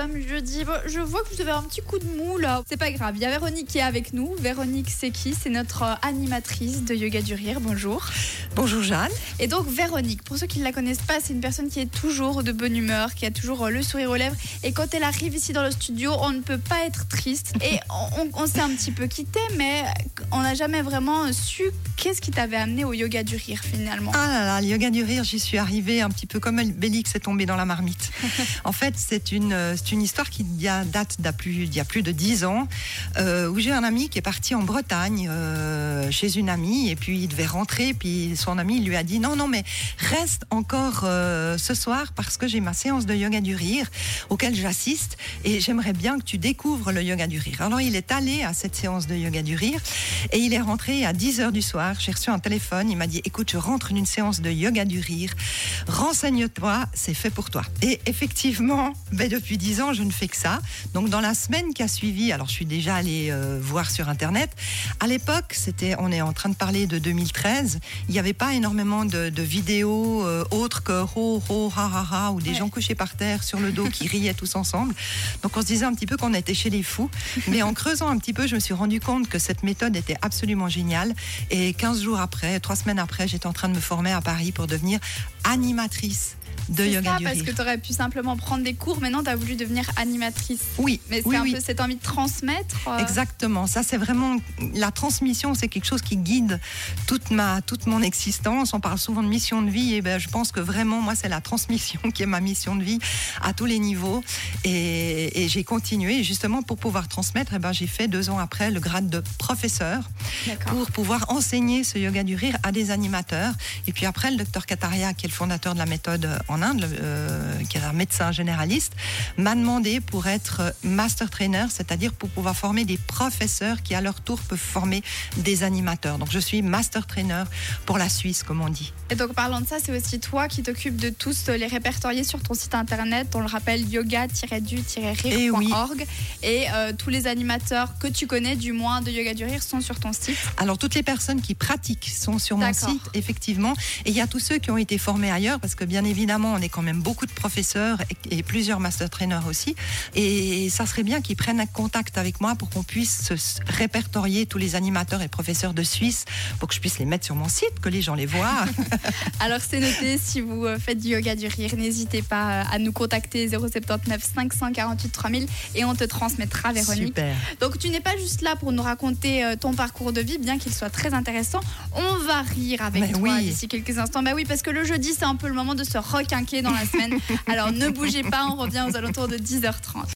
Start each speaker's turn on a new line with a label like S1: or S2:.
S1: sommes jeudi. Bon, je vois que vous avez un petit coup de mou là. C'est pas grave. Il y a Véronique qui est avec nous. Véronique, c'est qui? C'est notre euh, animatrice de Yoga du Rire. Bonjour.
S2: Bonjour Jeanne.
S1: Et donc Véronique, pour ceux qui ne la connaissent pas, c'est une personne qui est toujours de bonne humeur, qui a toujours euh, le sourire aux lèvres. Et quand elle arrive ici dans le studio, on ne peut pas être triste. Et on, on- on s'est un petit peu quitté, mais on n'a jamais vraiment su qu'est-ce qui t'avait amené au Yoga du Rire finalement.
S2: Ah là là, le yoga du rire, j'y suis arrivée un petit peu comme Bélix est tombé dans la marmite. en fait, c'est une, euh, une histoire qui y a- date d'il y a plus de dix ans, euh, où j'ai un ami qui est parti en Bretagne euh, chez une amie, et puis il devait rentrer, puis son ami lui a dit non, non, mais reste encore euh, ce soir parce que j'ai ma séance de yoga du rire auquel j'assiste, et j'aimerais bien que tu découvres le yoga du rire. Alors il est allé à cette séance de yoga du rire, et il est rentré à 10 heures du soir. J'ai reçu un téléphone. Il m'a dit Écoute, je rentre d'une séance de yoga du rire. Renseigne-toi, c'est fait pour toi. Et effectivement, ben, depuis 10 ans, je ne fais que ça. Donc, dans la semaine qui a suivi, alors je suis déjà allée euh, voir sur Internet. À l'époque, c'était, on est en train de parler de 2013. Il n'y avait pas énormément de, de vidéos euh, autres que ho, ho, ha, ha, ha, ou des
S1: Ouais.
S2: gens couchés par terre sur le dos qui riaient tous ensemble. Donc, on se disait un petit peu qu'on était chez les fous. Mais en creusant un petit peu, je me suis rendu compte que cette méthode était absolument géniale. Et 15 jours après, 3 semaines après, j'étais en train de me former à Paris pour devenir animatrice de yoga
S1: ça,
S2: du
S1: parce
S2: rire.
S1: que tu aurais pu simplement prendre des cours. Maintenant, tu as voulu devenir animatrice.
S2: Oui,
S1: Mais c'est
S2: oui,
S1: un
S2: oui.
S1: peu cette envie de transmettre. euh,
S2: Exactement, ça c'est vraiment la transmission, c'est quelque chose qui guide toute ma toute mon existence. On parle souvent de mission de vie et ben je pense que vraiment moi c'est la transmission qui est ma mission de vie à tous les niveaux et, et j'ai continué Et justement pour pouvoir transmettre. Et ben j'ai fait deux ans après le grade de professeur pour pouvoir enseigner ce yoga du rire à des animateurs. Et puis après, le docteur Kataria, qui est le fondateur de la méthode en Inde, euh, qui est un médecin généraliste, m'a demandé pour être euh, master trainer, c'est-à-dire pour pouvoir former des professeurs qui à leur tour peuvent former des animateurs. Donc je suis master trainer pour la Suisse, comme on dit.
S1: Et donc, parlant de ça, c'est aussi toi qui t'occupes de tous les répertoriés sur ton site internet. On le rappelle yoga-du-rire.org. Et euh, tous les animateurs que tu connais, du moins de Yoga du Rire, sont sur ton site.
S2: Alors toutes les personnes qui pratiquent sont sur mon site, effectivement. Et il y a tous ceux qui ont été formés ailleurs, parce que bien évidemment, on est quand même beaucoup de professeurs et, et plusieurs master trainers aussi. Et ça serait bien qu'ils prennent contact avec moi pour qu'on puisse se- se répertorier tous les animateurs et professeurs de Suisse, pour que je puisse les mettre sur mon site, que les gens les voient.
S1: Alors, c'est noté. Si vous euh, faites du Yoga du Rire, n'hésitez pas euh, à nous contacter 079 548 3000 et on te transmettra, Véronique.
S2: Super.
S1: Donc tu n'es pas juste là pour nous raconter euh, ton parcours de vie, bien qu'il soit très intéressant. On va rire avec
S2: Mais
S1: toi
S2: oui.
S1: d'ici quelques instants. Bah oui, parce que le jeudi, c'est un peu le moment de se requinquer dans la semaine. Alors ne bougez pas, on revient aux alentours de 10h30.